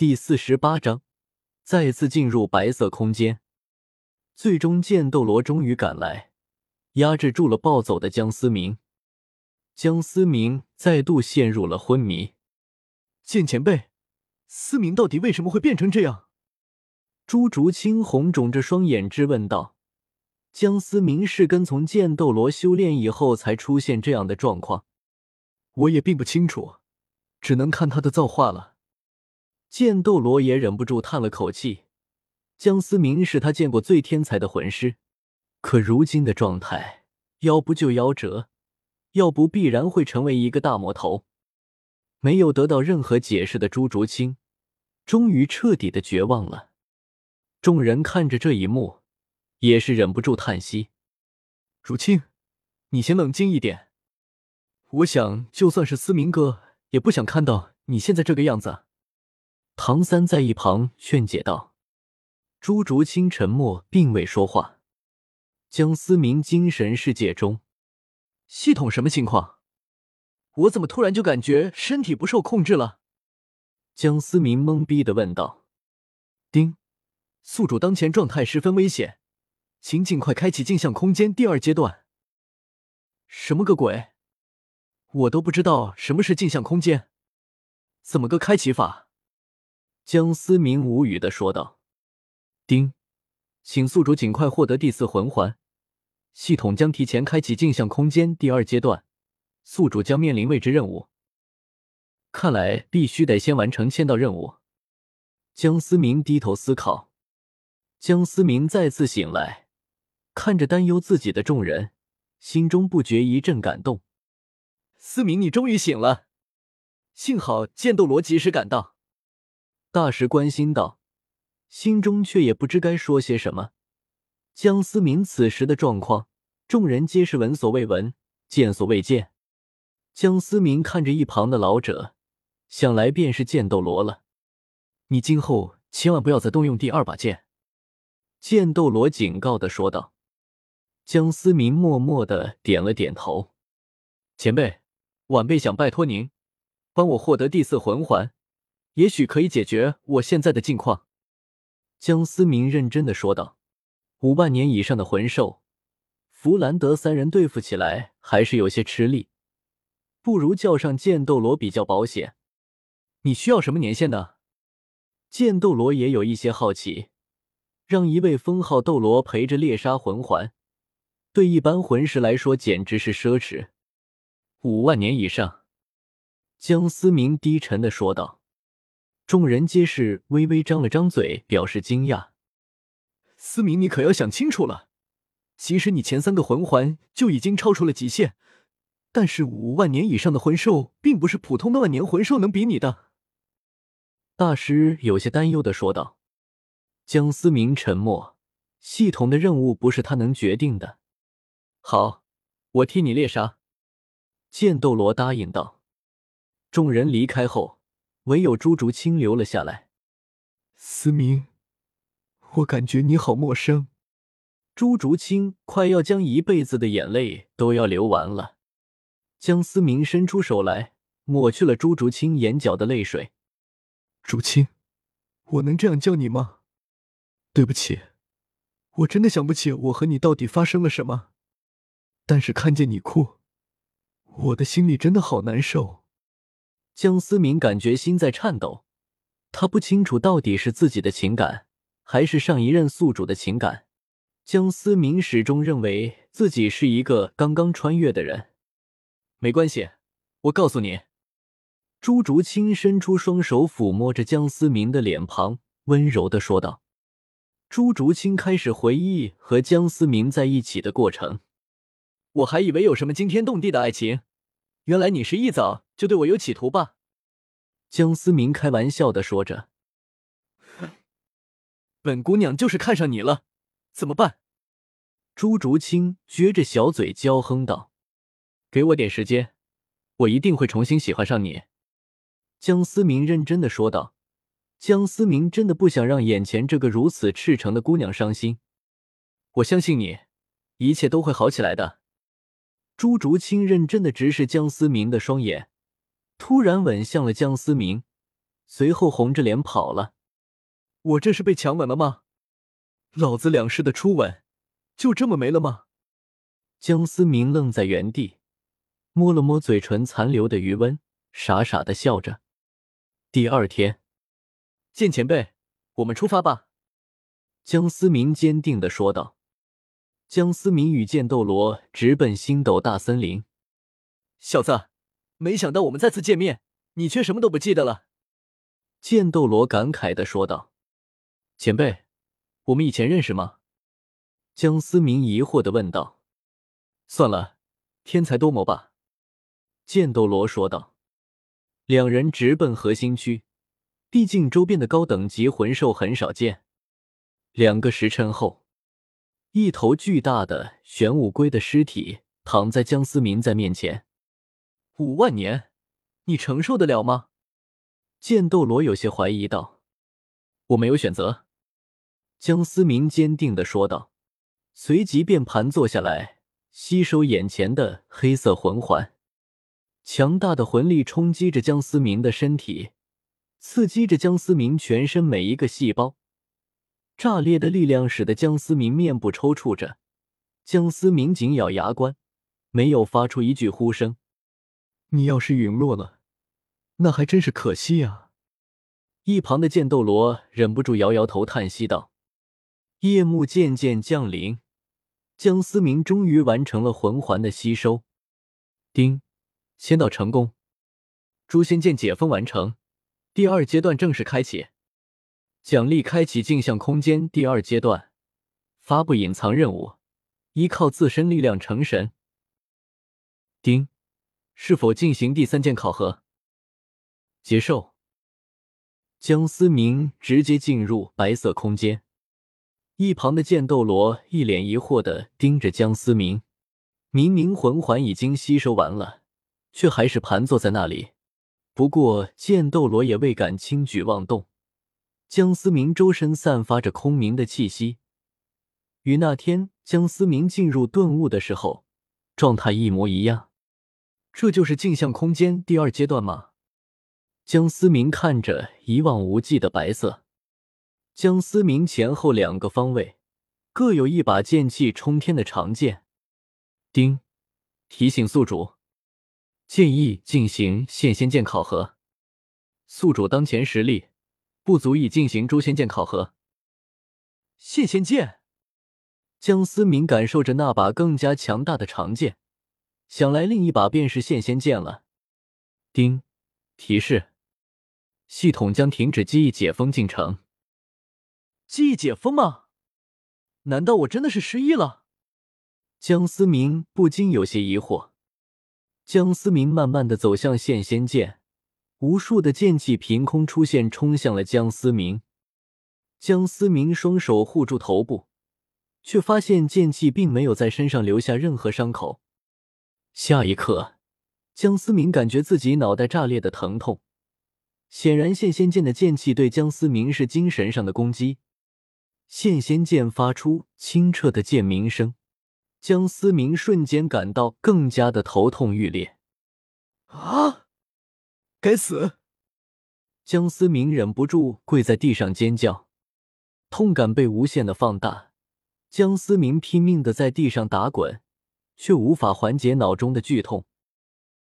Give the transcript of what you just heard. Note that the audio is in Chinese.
第四十八章，再次进入白色空间。最终，剑斗罗终于赶来，压制住了暴走的江思明。江思明再度陷入了昏迷。剑前辈，思明到底为什么会变成这样？朱竹清红肿着双眼质问道：“江思明是跟从剑斗罗修炼以后才出现这样的状况，我也并不清楚，只能看他的造化了。”剑斗罗也忍不住叹了口气。江思明是他见过最天才的魂师，可如今的状态，要不就夭折，要不必然会成为一个大魔头。没有得到任何解释的朱竹清，终于彻底的绝望了。众人看着这一幕，也是忍不住叹息：“竹清，你先冷静一点。我想，就算是思明哥，也不想看到你现在这个样子。”唐三在一旁劝解道：“朱竹清沉默，并未说话。”江思明精神世界中，系统什么情况？我怎么突然就感觉身体不受控制了？江思明懵逼的问道。丁，宿主当前状态十分危险，请尽快开启镜像空间第二阶段。什么个鬼？我都不知道什么是镜像空间，怎么个开启法？江思明无语的说道：“丁，请宿主尽快获得第四魂环，系统将提前开启镜像空间第二阶段，宿主将面临未知任务。看来必须得先完成签到任务。”江思明低头思考。江思明再次醒来，看着担忧自己的众人，心中不觉一阵感动。思明，你终于醒了，幸好剑斗罗及时赶到。大师关心道，心中却也不知该说些什么。江思明此时的状况，众人皆是闻所未闻、见所未见。江思明看着一旁的老者，想来便是剑斗罗了。你今后千万不要再动用第二把剑。”剑斗罗警告的说道。江思明默默的点了点头：“前辈，晚辈想拜托您，帮我获得第四魂环。”也许可以解决我现在的境况，江思明认真的说道：“五万年以上的魂兽，弗兰德三人对付起来还是有些吃力，不如叫上剑斗罗比较保险。你需要什么年限的？”剑斗罗也有一些好奇，让一位封号斗罗陪着猎杀魂环，对一般魂师来说简直是奢侈。五万年以上，江思明低沉的说道。众人皆是微微张了张嘴，表示惊讶。思明，你可要想清楚了。其实你前三个魂环就已经超出了极限，但是五万年以上的魂兽，并不是普通的万年魂兽能比拟的。大师有些担忧的说道。江思明沉默。系统的任务不是他能决定的。好，我替你猎杀。剑斗罗答应道。众人离开后。唯有朱竹清留了下来。思明，我感觉你好陌生。朱竹清快要将一辈子的眼泪都要流完了。江思明伸出手来，抹去了朱竹清眼角的泪水。竹清，我能这样叫你吗？对不起，我真的想不起我和你到底发生了什么。但是看见你哭，我的心里真的好难受。江思明感觉心在颤抖，他不清楚到底是自己的情感，还是上一任宿主的情感。江思明始终认为自己是一个刚刚穿越的人。没关系，我告诉你。朱竹清伸出双手抚摸着江思明的脸庞，温柔的说道。朱竹清开始回忆和江思明在一起的过程。我还以为有什么惊天动地的爱情。原来你是一早就对我有企图吧？江思明开玩笑的说着。本姑娘就是看上你了，怎么办？朱竹清撅着小嘴娇哼道：“给我点时间，我一定会重新喜欢上你。”江思明认真的说道。江思明真的不想让眼前这个如此赤诚的姑娘伤心。我相信你，一切都会好起来的。朱竹清认真的直视江思明的双眼，突然吻向了江思明，随后红着脸跑了。我这是被强吻了吗？老子两世的初吻就这么没了吗？江思明愣在原地，摸了摸嘴唇残留的余温，傻傻的笑着。第二天，剑前辈，我们出发吧。江思明坚定的说道。江思明与剑斗罗直奔星斗大森林。小子，没想到我们再次见面，你却什么都不记得了。剑斗罗感慨的说道。前辈，我们以前认识吗？江思明疑惑的问道。算了，天才多谋吧。剑斗罗说道。两人直奔核心区，毕竟周边的高等级魂兽很少见。两个时辰后。一头巨大的玄武龟的尸体躺在江思明在面前。五万年，你承受得了吗？剑斗罗有些怀疑道。我没有选择。江思明坚定的说道，随即便盘坐下来，吸收眼前的黑色魂环。强大的魂力冲击着江思明的身体，刺激着江思明全身每一个细胞。炸裂的力量使得江思明面部抽搐着，江思明紧咬牙关，没有发出一句呼声。你要是陨落了，那还真是可惜呀。一旁的剑斗罗忍不住摇摇头，叹息道：“夜幕渐渐降临，江思明终于完成了魂环的吸收。丁，签到成功，诛仙剑解封完成，第二阶段正式开启。”奖励开启镜像空间第二阶段，发布隐藏任务，依靠自身力量成神。丁，是否进行第三件考核？接受。江思明直接进入白色空间，一旁的剑斗罗一脸疑惑的盯着江思明，明明魂环已经吸收完了，却还是盘坐在那里。不过剑斗罗也未敢轻举妄动。江思明周身散发着空明的气息，与那天江思明进入顿悟的时候状态一模一样。这就是镜像空间第二阶段吗？江思明看着一望无际的白色，江思明前后两个方位各有一把剑气冲天的长剑。丁，提醒宿主，建议进行现仙剑考核。宿主当前实力。不足以进行诛仙剑考核。现仙剑，江思明感受着那把更加强大的长剑，想来另一把便是现仙剑了。丁，提示：系统将停止记忆解封进程。记忆解封吗？难道我真的是失忆了？江思明不禁有些疑惑。江思明慢慢的走向现仙剑。无数的剑气凭空出现，冲向了江思明。江思明双手护住头部，却发现剑气并没有在身上留下任何伤口。下一刻，江思明感觉自己脑袋炸裂的疼痛。显然，现仙剑的剑气对江思明是精神上的攻击。现仙剑发出清澈的剑鸣声，江思明瞬间感到更加的头痛欲裂。啊！该死！江思明忍不住跪在地上尖叫，痛感被无限的放大。江思明拼命的在地上打滚，却无法缓解脑中的剧痛。